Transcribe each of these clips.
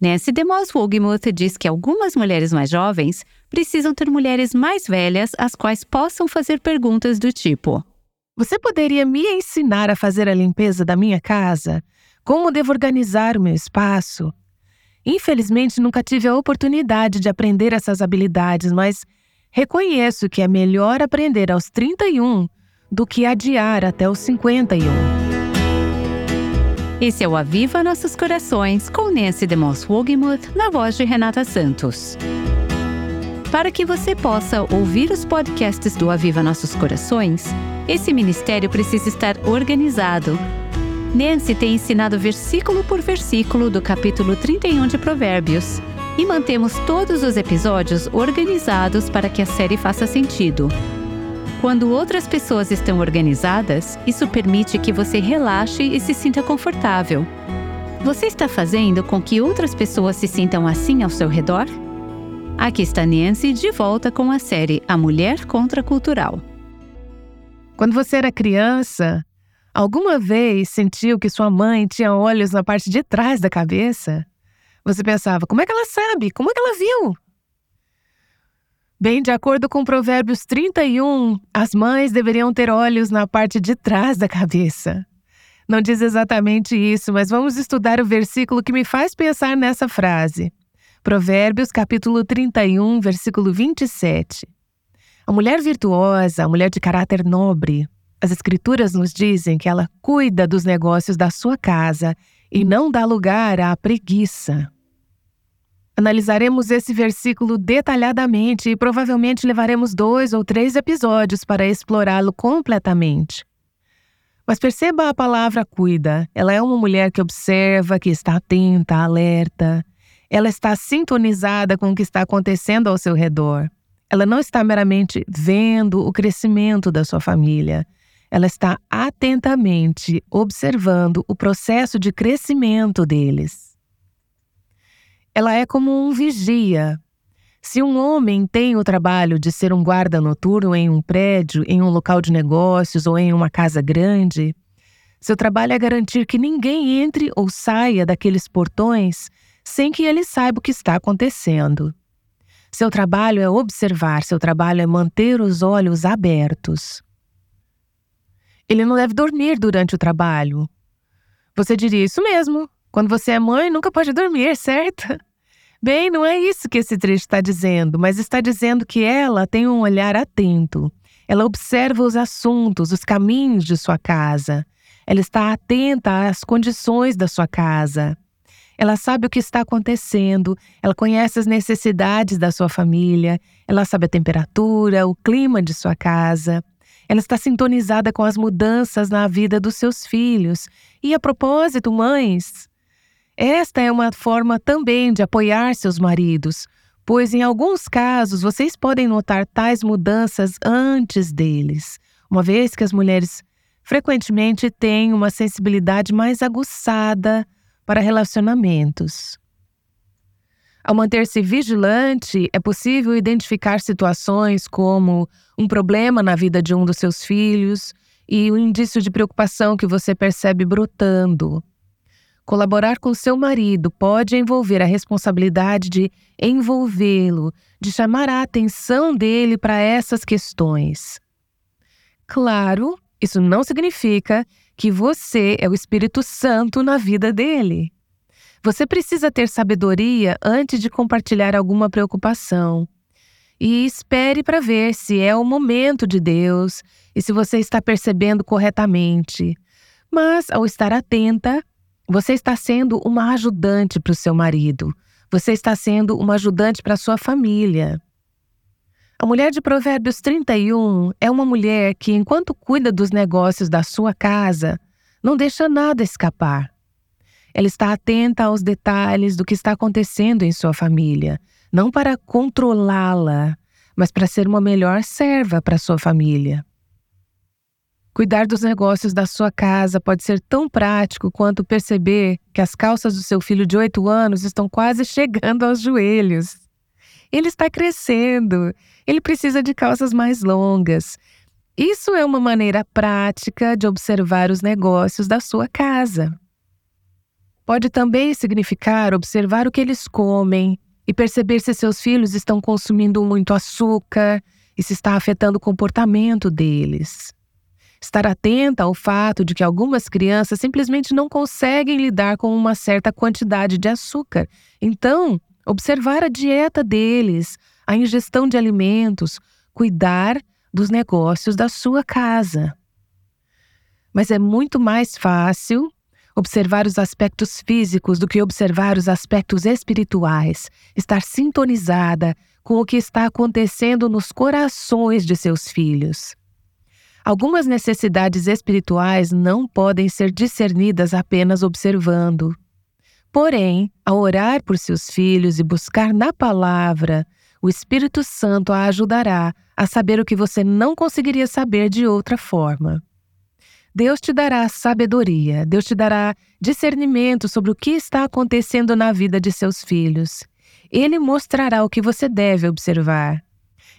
Nancy DeMoss Wogemuth diz que algumas mulheres mais jovens precisam ter mulheres mais velhas às quais possam fazer perguntas do tipo: Você poderia me ensinar a fazer a limpeza da minha casa? Como devo organizar o meu espaço? Infelizmente, nunca tive a oportunidade de aprender essas habilidades, mas reconheço que é melhor aprender aos 31 do que adiar até os 51. Esse é o Aviva Nossos Corações, com Nancy DeMoss Wogemuth, na voz de Renata Santos. Para que você possa ouvir os podcasts do Aviva Nossos Corações, esse ministério precisa estar organizado. Nancy tem ensinado versículo por versículo do capítulo 31 de Provérbios e mantemos todos os episódios organizados para que a série faça sentido. Quando outras pessoas estão organizadas, isso permite que você relaxe e se sinta confortável. Você está fazendo com que outras pessoas se sintam assim ao seu redor? Aqui está Nancy de volta com a série A Mulher Contracultural. Quando você era criança, alguma vez sentiu que sua mãe tinha olhos na parte de trás da cabeça? Você pensava, como é que ela sabe? Como é que ela viu? Bem, de acordo com Provérbios 31, as mães deveriam ter olhos na parte de trás da cabeça. Não diz exatamente isso, mas vamos estudar o versículo que me faz pensar nessa frase. Provérbios, capítulo 31, versículo 27. A mulher virtuosa, a mulher de caráter nobre, as Escrituras nos dizem que ela cuida dos negócios da sua casa e não dá lugar à preguiça. Analisaremos esse versículo detalhadamente e provavelmente levaremos dois ou três episódios para explorá-lo completamente. Mas perceba a palavra cuida. Ela é uma mulher que observa, que está atenta, alerta. Ela está sintonizada com o que está acontecendo ao seu redor. Ela não está meramente vendo o crescimento da sua família. Ela está atentamente observando o processo de crescimento deles ela é como um vigia. Se um homem tem o trabalho de ser um guarda noturno em um prédio, em um local de negócios ou em uma casa grande, seu trabalho é garantir que ninguém entre ou saia daqueles portões sem que ele saiba o que está acontecendo. Seu trabalho é observar, seu trabalho é manter os olhos abertos. Ele não deve dormir durante o trabalho. Você diria isso mesmo. Quando você é mãe, nunca pode dormir, certo? Bem, não é isso que esse trecho está dizendo, mas está dizendo que ela tem um olhar atento. Ela observa os assuntos, os caminhos de sua casa. Ela está atenta às condições da sua casa. Ela sabe o que está acontecendo, ela conhece as necessidades da sua família, ela sabe a temperatura, o clima de sua casa. Ela está sintonizada com as mudanças na vida dos seus filhos. E a propósito, mães, esta é uma forma também de apoiar seus maridos, pois em alguns casos vocês podem notar tais mudanças antes deles, uma vez que as mulheres frequentemente têm uma sensibilidade mais aguçada para relacionamentos. Ao manter-se vigilante, é possível identificar situações como um problema na vida de um dos seus filhos e o um indício de preocupação que você percebe brotando. Colaborar com seu marido pode envolver a responsabilidade de envolvê-lo, de chamar a atenção dele para essas questões. Claro, isso não significa que você é o Espírito Santo na vida dele. Você precisa ter sabedoria antes de compartilhar alguma preocupação. E espere para ver se é o momento de Deus e se você está percebendo corretamente. Mas, ao estar atenta, você está sendo uma ajudante para o seu marido. Você está sendo uma ajudante para a sua família. A mulher de Provérbios 31 é uma mulher que, enquanto cuida dos negócios da sua casa, não deixa nada escapar. Ela está atenta aos detalhes do que está acontecendo em sua família, não para controlá-la, mas para ser uma melhor serva para sua família. Cuidar dos negócios da sua casa pode ser tão prático quanto perceber que as calças do seu filho de 8 anos estão quase chegando aos joelhos. Ele está crescendo, ele precisa de calças mais longas. Isso é uma maneira prática de observar os negócios da sua casa. Pode também significar observar o que eles comem e perceber se seus filhos estão consumindo muito açúcar e se está afetando o comportamento deles. Estar atenta ao fato de que algumas crianças simplesmente não conseguem lidar com uma certa quantidade de açúcar. Então, observar a dieta deles, a ingestão de alimentos, cuidar dos negócios da sua casa. Mas é muito mais fácil observar os aspectos físicos do que observar os aspectos espirituais, estar sintonizada com o que está acontecendo nos corações de seus filhos. Algumas necessidades espirituais não podem ser discernidas apenas observando. Porém, ao orar por seus filhos e buscar na palavra, o Espírito Santo a ajudará a saber o que você não conseguiria saber de outra forma. Deus te dará sabedoria, Deus te dará discernimento sobre o que está acontecendo na vida de seus filhos. Ele mostrará o que você deve observar.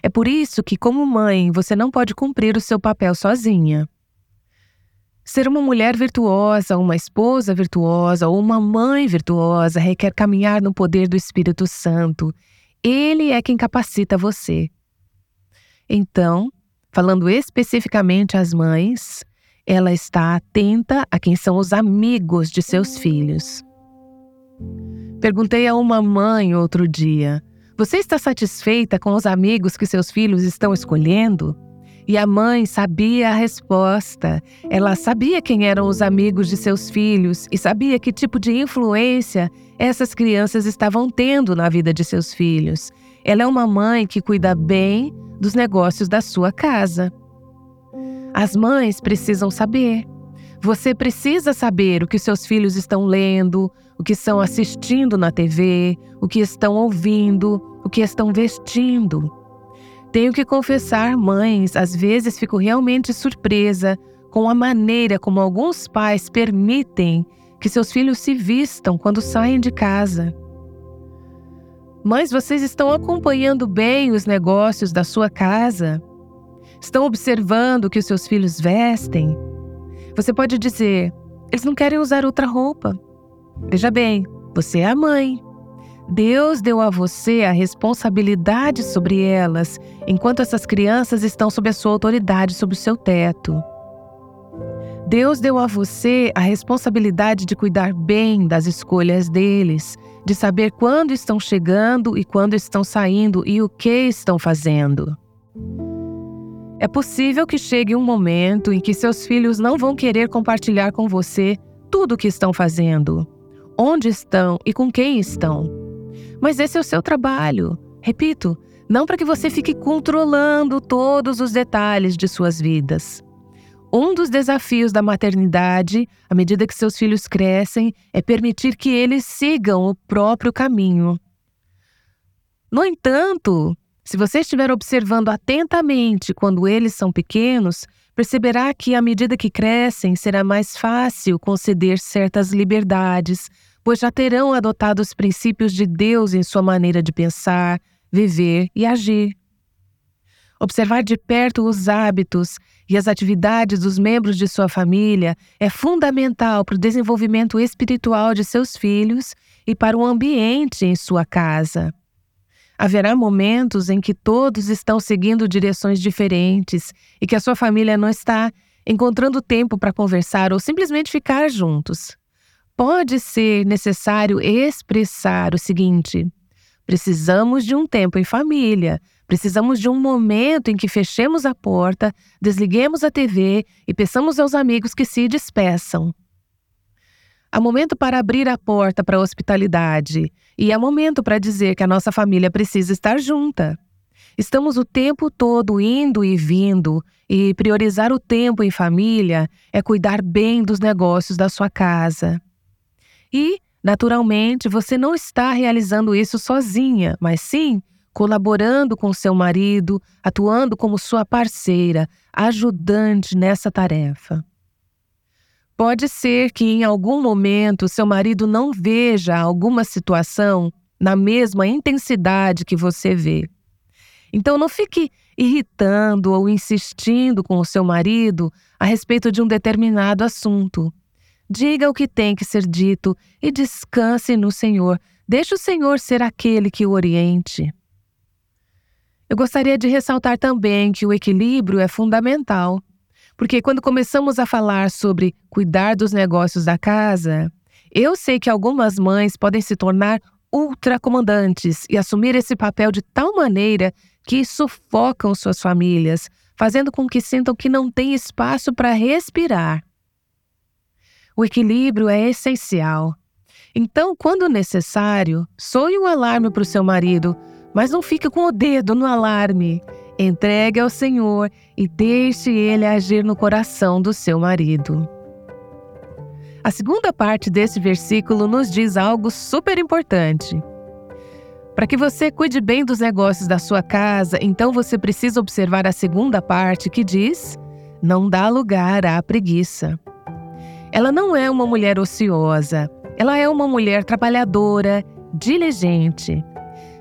É por isso que, como mãe, você não pode cumprir o seu papel sozinha. Ser uma mulher virtuosa, uma esposa virtuosa ou uma mãe virtuosa requer caminhar no poder do Espírito Santo. Ele é quem capacita você. Então, falando especificamente às mães, ela está atenta a quem são os amigos de seus filhos. Perguntei a uma mãe outro dia: Você está satisfeita com os amigos que seus filhos estão escolhendo? E a mãe sabia a resposta. Ela sabia quem eram os amigos de seus filhos e sabia que tipo de influência essas crianças estavam tendo na vida de seus filhos. Ela é uma mãe que cuida bem dos negócios da sua casa. As mães precisam saber. Você precisa saber o que seus filhos estão lendo, o que estão assistindo na TV, o que estão ouvindo, o que estão vestindo. Tenho que confessar, mães, às vezes fico realmente surpresa com a maneira como alguns pais permitem que seus filhos se vistam quando saem de casa. Mães, vocês estão acompanhando bem os negócios da sua casa? Estão observando o que os seus filhos vestem? Você pode dizer: eles não querem usar outra roupa. Veja bem, você é a mãe. Deus deu a você a responsabilidade sobre elas, enquanto essas crianças estão sob a sua autoridade sobre o seu teto. Deus deu a você a responsabilidade de cuidar bem das escolhas deles, de saber quando estão chegando e quando estão saindo e o que estão fazendo. É possível que chegue um momento em que seus filhos não vão querer compartilhar com você tudo o que estão fazendo, onde estão e com quem estão. Mas esse é o seu trabalho. Repito, não para que você fique controlando todos os detalhes de suas vidas. Um dos desafios da maternidade, à medida que seus filhos crescem, é permitir que eles sigam o próprio caminho. No entanto, se você estiver observando atentamente quando eles são pequenos, perceberá que, à medida que crescem, será mais fácil conceder certas liberdades, pois já terão adotado os princípios de Deus em sua maneira de pensar, viver e agir. Observar de perto os hábitos e as atividades dos membros de sua família é fundamental para o desenvolvimento espiritual de seus filhos e para o ambiente em sua casa. Haverá momentos em que todos estão seguindo direções diferentes e que a sua família não está encontrando tempo para conversar ou simplesmente ficar juntos. Pode ser necessário expressar o seguinte: precisamos de um tempo em família, precisamos de um momento em que fechemos a porta, desliguemos a TV e peçamos aos amigos que se despeçam. Há momento para abrir a porta para a hospitalidade e há momento para dizer que a nossa família precisa estar junta. Estamos o tempo todo indo e vindo, e priorizar o tempo em família é cuidar bem dos negócios da sua casa. E, naturalmente, você não está realizando isso sozinha, mas sim colaborando com seu marido, atuando como sua parceira, ajudante nessa tarefa. Pode ser que em algum momento seu marido não veja alguma situação na mesma intensidade que você vê. Então não fique irritando ou insistindo com o seu marido a respeito de um determinado assunto. Diga o que tem que ser dito e descanse no Senhor. Deixe o Senhor ser aquele que o oriente. Eu gostaria de ressaltar também que o equilíbrio é fundamental, porque quando começamos a falar sobre cuidar dos negócios da casa, eu sei que algumas mães podem se tornar ultracomandantes e assumir esse papel de tal maneira que sufocam suas famílias, fazendo com que sintam que não tem espaço para respirar. O equilíbrio é essencial. Então, quando necessário, soe um alarme para o seu marido, mas não fique com o dedo no alarme. Entregue ao Senhor e deixe ele agir no coração do seu marido. A segunda parte desse versículo nos diz algo super importante. Para que você cuide bem dos negócios da sua casa, então você precisa observar a segunda parte que diz: não dá lugar à preguiça. Ela não é uma mulher ociosa, ela é uma mulher trabalhadora, diligente.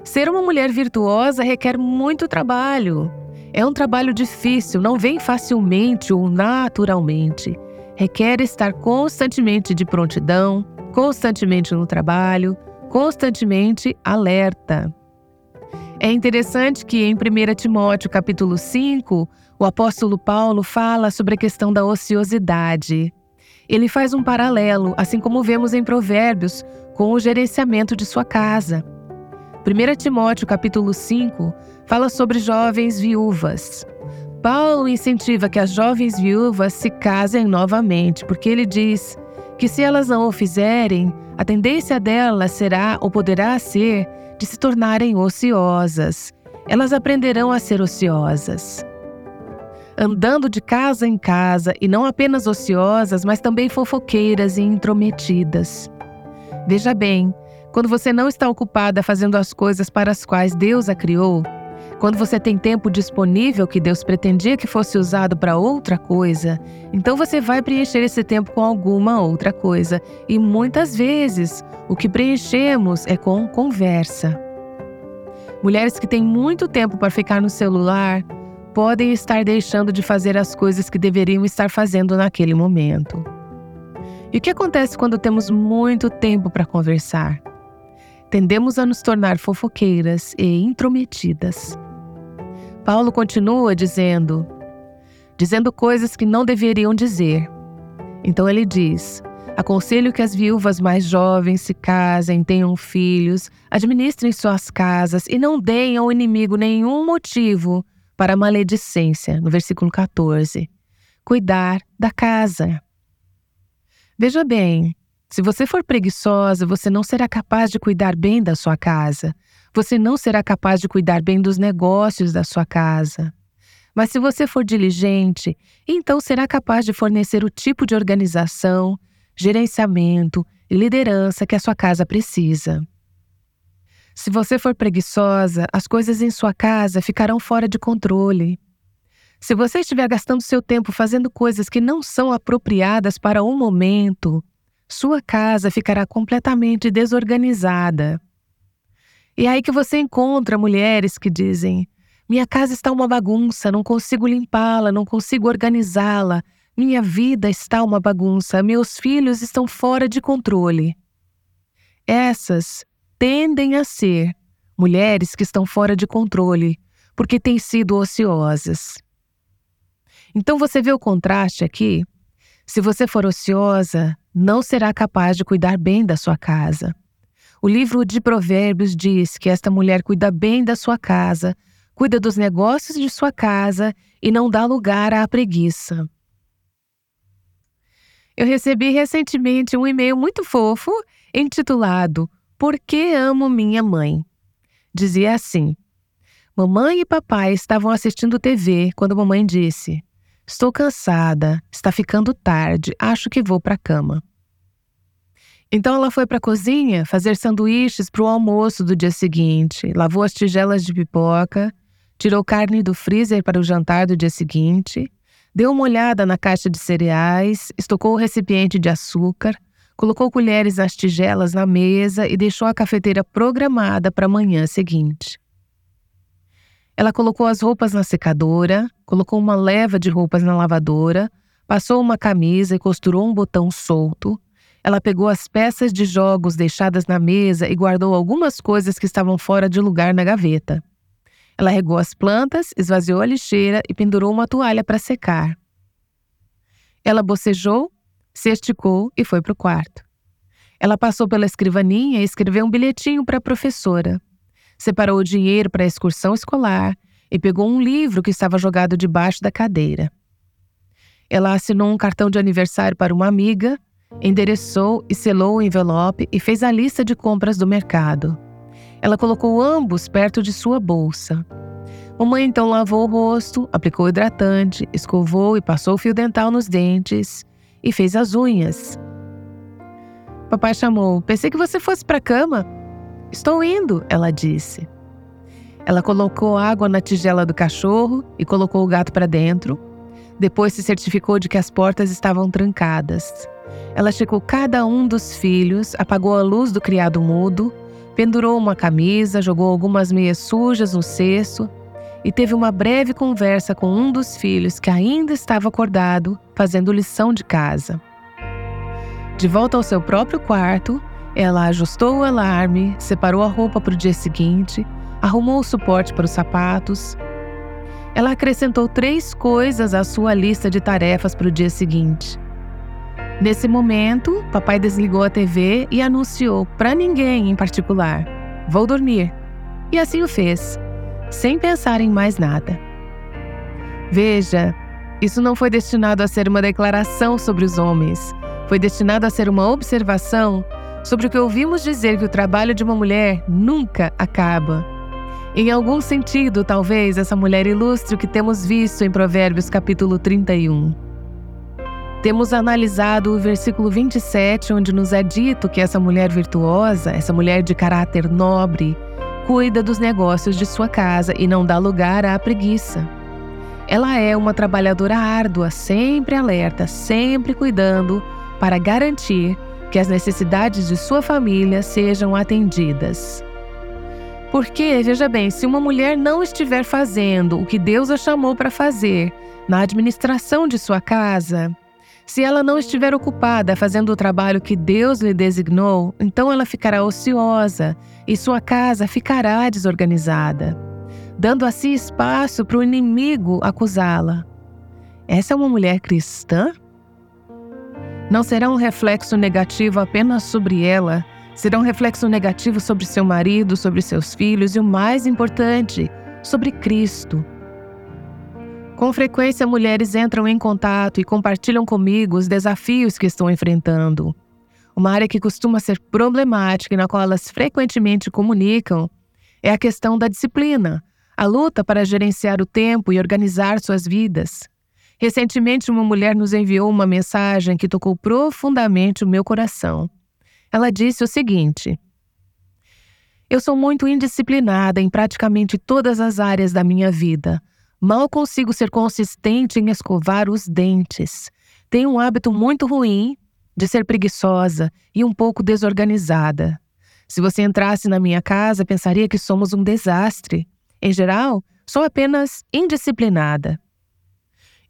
Ser uma mulher virtuosa requer muito trabalho. É um trabalho difícil, não vem facilmente ou naturalmente. Requer estar constantemente de prontidão, constantemente no trabalho, constantemente alerta. É interessante que em 1 Timóteo capítulo 5, o apóstolo Paulo fala sobre a questão da ociosidade ele faz um paralelo, assim como vemos em Provérbios, com o gerenciamento de sua casa. 1 Timóteo capítulo 5 fala sobre jovens viúvas. Paulo incentiva que as jovens viúvas se casem novamente, porque ele diz que se elas não o fizerem, a tendência delas será ou poderá ser de se tornarem ociosas. Elas aprenderão a ser ociosas andando de casa em casa e não apenas ociosas, mas também fofoqueiras e intrometidas. Veja bem, quando você não está ocupada fazendo as coisas para as quais Deus a criou, quando você tem tempo disponível que Deus pretendia que fosse usado para outra coisa, então você vai preencher esse tempo com alguma outra coisa. E muitas vezes o que preenchemos é com conversa. Mulheres que têm muito tempo para ficar no celular, podem estar deixando de fazer as coisas que deveriam estar fazendo naquele momento. E o que acontece quando temos muito tempo para conversar? Tendemos a nos tornar fofoqueiras e intrometidas. Paulo continua dizendo, dizendo coisas que não deveriam dizer. Então ele diz: Aconselho que as viúvas mais jovens se casem, tenham filhos, administrem suas casas e não deem ao inimigo nenhum motivo para a maledicência, no versículo 14. Cuidar da casa. Veja bem, se você for preguiçosa, você não será capaz de cuidar bem da sua casa. Você não será capaz de cuidar bem dos negócios da sua casa. Mas se você for diligente, então será capaz de fornecer o tipo de organização, gerenciamento e liderança que a sua casa precisa. Se você for preguiçosa, as coisas em sua casa ficarão fora de controle. Se você estiver gastando seu tempo fazendo coisas que não são apropriadas para o momento, sua casa ficará completamente desorganizada. E é aí que você encontra mulheres que dizem: Minha casa está uma bagunça, não consigo limpá-la, não consigo organizá-la, minha vida está uma bagunça, meus filhos estão fora de controle. Essas tendem a ser mulheres que estão fora de controle, porque têm sido ociosas. Então você vê o contraste aqui? Se você for ociosa, não será capaz de cuidar bem da sua casa. O livro de Provérbios diz que esta mulher cuida bem da sua casa, cuida dos negócios de sua casa e não dá lugar à preguiça. Eu recebi recentemente um e-mail muito fofo intitulado por que amo minha mãe? Dizia assim: Mamãe e papai estavam assistindo TV quando mamãe disse: Estou cansada, está ficando tarde, acho que vou para a cama. Então ela foi para a cozinha fazer sanduíches para o almoço do dia seguinte, lavou as tigelas de pipoca, tirou carne do freezer para o jantar do dia seguinte, deu uma olhada na caixa de cereais, estocou o recipiente de açúcar, colocou colheres nas tigelas na mesa e deixou a cafeteira programada para a manhã seguinte. Ela colocou as roupas na secadora, colocou uma leva de roupas na lavadora, Passou uma camisa e costurou um botão solto. Ela pegou as peças de jogos deixadas na mesa e guardou algumas coisas que estavam fora de lugar na gaveta. Ela regou as plantas, esvaziou a lixeira e pendurou uma toalha para secar. Ela bocejou, se esticou e foi para o quarto. Ela passou pela escrivaninha e escreveu um bilhetinho para a professora. Separou o dinheiro para a excursão escolar e pegou um livro que estava jogado debaixo da cadeira. Ela assinou um cartão de aniversário para uma amiga, endereçou e selou o envelope e fez a lista de compras do mercado. Ela colocou ambos perto de sua bolsa. Mamãe então lavou o rosto, aplicou hidratante, escovou e passou o fio dental nos dentes e fez as unhas. Papai chamou: Pensei que você fosse para a cama. Estou indo, ela disse. Ela colocou água na tigela do cachorro e colocou o gato para dentro. Depois se certificou de que as portas estavam trancadas. Ela checou cada um dos filhos, apagou a luz do criado mudo, pendurou uma camisa, jogou algumas meias sujas no cesto e teve uma breve conversa com um dos filhos que ainda estava acordado, fazendo lição de casa. De volta ao seu próprio quarto, ela ajustou o alarme, separou a roupa para o dia seguinte, arrumou o suporte para os sapatos. Ela acrescentou três coisas à sua lista de tarefas para o dia seguinte. Nesse momento, papai desligou a TV e anunciou para ninguém em particular: Vou dormir. E assim o fez sem pensar em mais nada. Veja, isso não foi destinado a ser uma declaração sobre os homens, foi destinado a ser uma observação sobre o que ouvimos dizer que o trabalho de uma mulher nunca acaba. Em algum sentido, talvez essa mulher ilustre o que temos visto em Provérbios capítulo 31. Temos analisado o versículo 27, onde nos é dito que essa mulher virtuosa, essa mulher de caráter nobre, cuida dos negócios de sua casa e não dá lugar à preguiça. Ela é uma trabalhadora árdua, sempre alerta, sempre cuidando para garantir que as necessidades de sua família sejam atendidas. Porque, veja bem, se uma mulher não estiver fazendo o que Deus a chamou para fazer na administração de sua casa, se ela não estiver ocupada fazendo o trabalho que Deus lhe designou, então ela ficará ociosa e sua casa ficará desorganizada, dando assim espaço para o inimigo acusá-la. Essa é uma mulher cristã? Não será um reflexo negativo apenas sobre ela, será um reflexo negativo sobre seu marido, sobre seus filhos e o mais importante, sobre Cristo. Com frequência, mulheres entram em contato e compartilham comigo os desafios que estão enfrentando. Uma área que costuma ser problemática e na qual elas frequentemente comunicam é a questão da disciplina, a luta para gerenciar o tempo e organizar suas vidas. Recentemente, uma mulher nos enviou uma mensagem que tocou profundamente o meu coração. Ela disse o seguinte: Eu sou muito indisciplinada em praticamente todas as áreas da minha vida Mal consigo ser consistente em escovar os dentes. Tenho um hábito muito ruim de ser preguiçosa e um pouco desorganizada. Se você entrasse na minha casa, pensaria que somos um desastre. Em geral, sou apenas indisciplinada.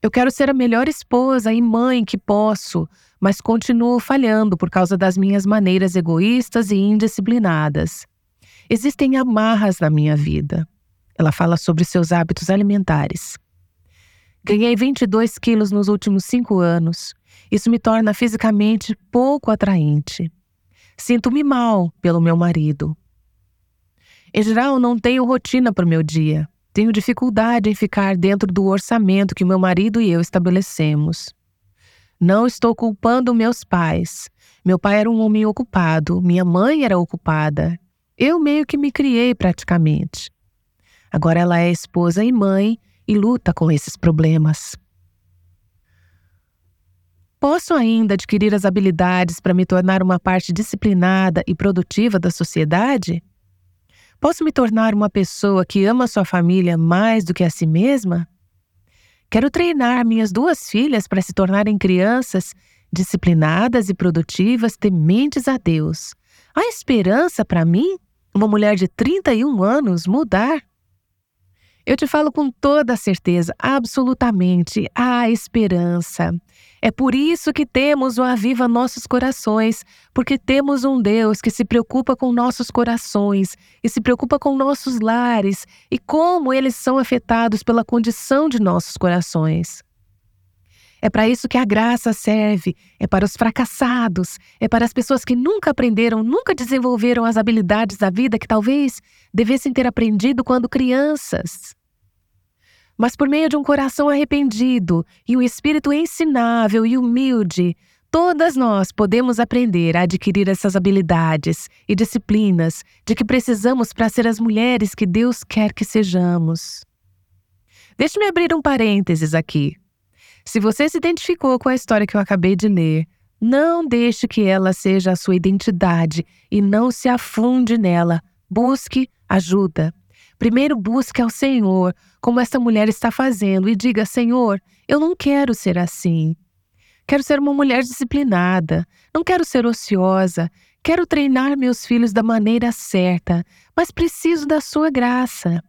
Eu quero ser a melhor esposa e mãe que posso, mas continuo falhando por causa das minhas maneiras egoístas e indisciplinadas. Existem amarras na minha vida. Ela fala sobre seus hábitos alimentares. Ganhei 22 quilos nos últimos cinco anos. Isso me torna fisicamente pouco atraente. Sinto-me mal pelo meu marido. Em geral, não tenho rotina para o meu dia. Tenho dificuldade em ficar dentro do orçamento que meu marido e eu estabelecemos. Não estou culpando meus pais. Meu pai era um homem ocupado, minha mãe era ocupada. Eu meio que me criei praticamente. Agora ela é esposa e mãe e luta com esses problemas. Posso ainda adquirir as habilidades para me tornar uma parte disciplinada e produtiva da sociedade? Posso me tornar uma pessoa que ama sua família mais do que a si mesma? Quero treinar minhas duas filhas para se tornarem crianças disciplinadas e produtivas, tementes a Deus. Há esperança para mim, uma mulher de 31 anos, mudar? Eu te falo com toda certeza, absolutamente, há esperança. É por isso que temos o Aviva Nossos Corações, porque temos um Deus que se preocupa com nossos corações e se preocupa com nossos lares e como eles são afetados pela condição de nossos corações. É para isso que a graça serve, é para os fracassados, é para as pessoas que nunca aprenderam, nunca desenvolveram as habilidades da vida que talvez devessem ter aprendido quando crianças. Mas por meio de um coração arrependido e um espírito ensinável e humilde, todas nós podemos aprender a adquirir essas habilidades e disciplinas de que precisamos para ser as mulheres que Deus quer que sejamos. Deixe-me abrir um parênteses aqui. Se você se identificou com a história que eu acabei de ler, não deixe que ela seja a sua identidade e não se afunde nela. Busque ajuda. Primeiro busque ao Senhor, como esta mulher está fazendo, e diga: Senhor, eu não quero ser assim. Quero ser uma mulher disciplinada, não quero ser ociosa, quero treinar meus filhos da maneira certa, mas preciso da sua graça.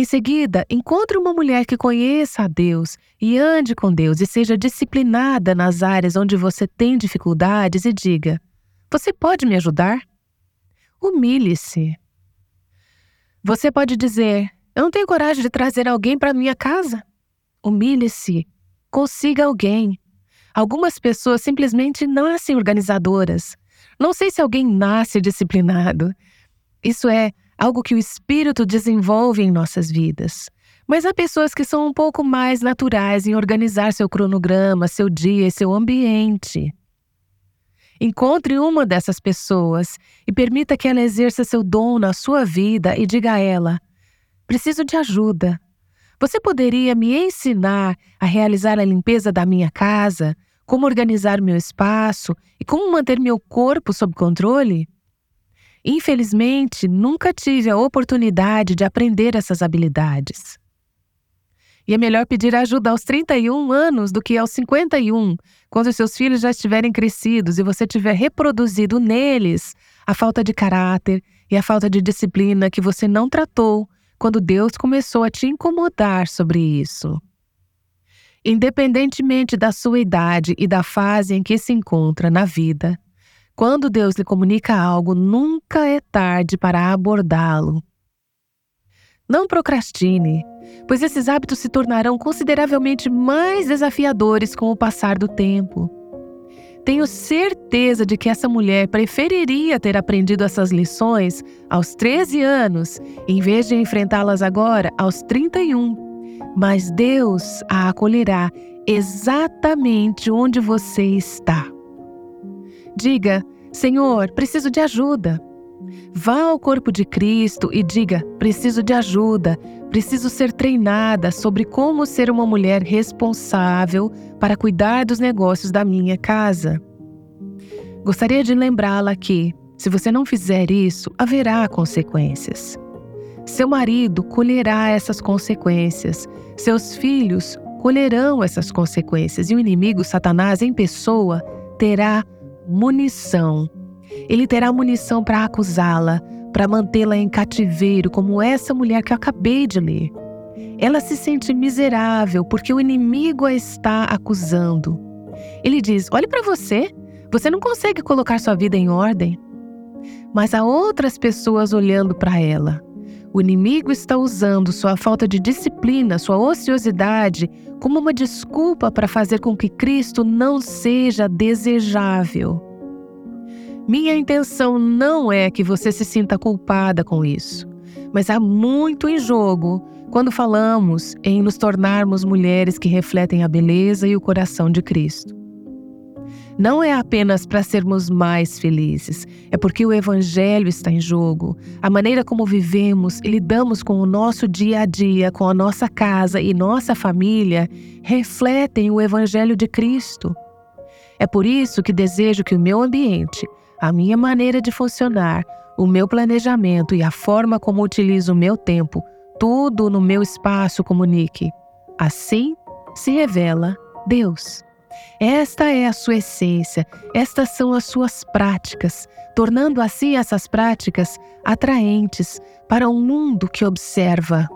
Em seguida, encontre uma mulher que conheça a Deus e ande com Deus e seja disciplinada nas áreas onde você tem dificuldades e diga: Você pode me ajudar? Humilhe-se. Você pode dizer: Eu não tenho coragem de trazer alguém para minha casa. Humilhe-se. Consiga alguém. Algumas pessoas simplesmente nascem organizadoras. Não sei se alguém nasce disciplinado. Isso é algo que o espírito desenvolve em nossas vidas. Mas há pessoas que são um pouco mais naturais em organizar seu cronograma, seu dia e seu ambiente. Encontre uma dessas pessoas e permita que ela exerça seu dom na sua vida e diga a ela: Preciso de ajuda. Você poderia me ensinar a realizar a limpeza da minha casa, como organizar meu espaço e como manter meu corpo sob controle? Infelizmente, nunca tive a oportunidade de aprender essas habilidades. E é melhor pedir ajuda aos 31 anos do que aos 51, quando seus filhos já estiverem crescidos e você tiver reproduzido neles a falta de caráter e a falta de disciplina que você não tratou quando Deus começou a te incomodar sobre isso. Independentemente da sua idade e da fase em que se encontra na vida, quando Deus lhe comunica algo, nunca é tarde para abordá-lo. Não procrastine, pois esses hábitos se tornarão consideravelmente mais desafiadores com o passar do tempo. Tenho certeza de que essa mulher preferiria ter aprendido essas lições aos 13 anos, em vez de enfrentá-las agora aos 31. Mas Deus a acolherá exatamente onde você está. Diga: Senhor, preciso de ajuda. Vá ao corpo de Cristo e diga: preciso de ajuda, preciso ser treinada sobre como ser uma mulher responsável para cuidar dos negócios da minha casa. Gostaria de lembrá-la que, se você não fizer isso, haverá consequências. Seu marido colherá essas consequências, seus filhos colherão essas consequências e o inimigo, Satanás, em pessoa, terá munição ele terá munição para acusá-la, para mantê-la em cativeiro, como essa mulher que eu acabei de ler. Ela se sente miserável porque o inimigo a está acusando. Ele diz: Olhe para você, você não consegue colocar sua vida em ordem. Mas há outras pessoas olhando para ela. O inimigo está usando sua falta de disciplina, sua ociosidade, como uma desculpa para fazer com que Cristo não seja desejável. Minha intenção não é que você se sinta culpada com isso, mas há muito em jogo quando falamos em nos tornarmos mulheres que refletem a beleza e o coração de Cristo. Não é apenas para sermos mais felizes, é porque o Evangelho está em jogo. A maneira como vivemos e lidamos com o nosso dia a dia, com a nossa casa e nossa família, refletem o Evangelho de Cristo. É por isso que desejo que o meu ambiente, a minha maneira de funcionar, o meu planejamento e a forma como utilizo o meu tempo, tudo no meu espaço comunique. Assim se revela Deus. Esta é a sua essência, estas são as suas práticas, tornando assim essas práticas atraentes para o um mundo que observa.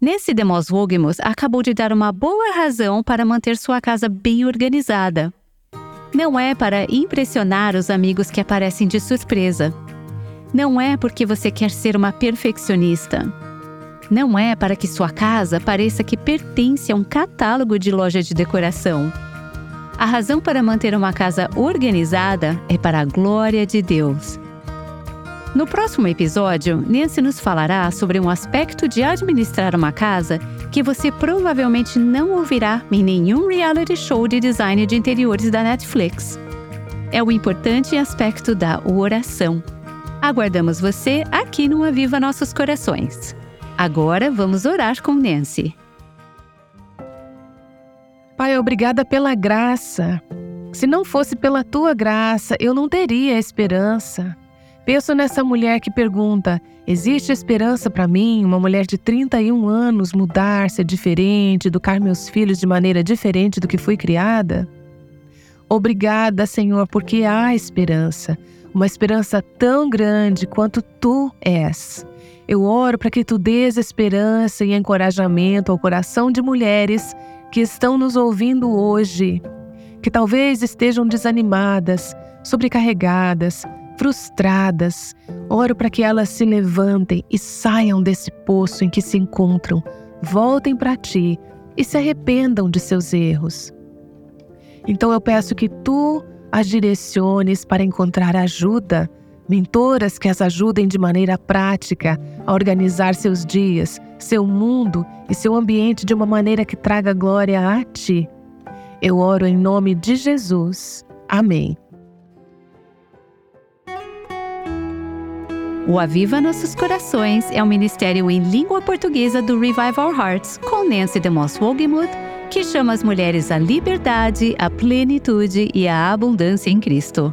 Nesse Demos Vogemos, acabou de dar uma boa razão para manter sua casa bem organizada. Não é para impressionar os amigos que aparecem de surpresa. Não é porque você quer ser uma perfeccionista não é para que sua casa pareça que pertence a um catálogo de loja de decoração. A razão para manter uma casa organizada é para a glória de Deus. No próximo episódio, Nancy nos falará sobre um aspecto de administrar uma casa que você provavelmente não ouvirá em nenhum reality show de design de interiores da Netflix. É o importante aspecto da oração. Aguardamos você aqui no Aviva Nossos Corações. Agora vamos orar com Nancy. Pai, obrigada pela graça. Se não fosse pela tua graça, eu não teria esperança. Penso nessa mulher que pergunta: existe esperança para mim, uma mulher de 31 anos, mudar, ser diferente, educar meus filhos de maneira diferente do que fui criada? Obrigada, Senhor, porque há esperança, uma esperança tão grande quanto tu és. Eu oro para que tu dês esperança e encorajamento ao coração de mulheres que estão nos ouvindo hoje, que talvez estejam desanimadas, sobrecarregadas, frustradas. Oro para que elas se levantem e saiam desse poço em que se encontram, voltem para ti e se arrependam de seus erros. Então eu peço que tu as direciones para encontrar ajuda, mentoras que as ajudem de maneira prática a organizar seus dias, seu mundo e seu ambiente de uma maneira que traga glória a ti. Eu oro em nome de Jesus. Amém. O Aviva Nossos Corações é um ministério em língua portuguesa do Revive Our Hearts, com Nancy DeMoss Wogemuth, que chama as mulheres à liberdade, à plenitude e à abundância em Cristo.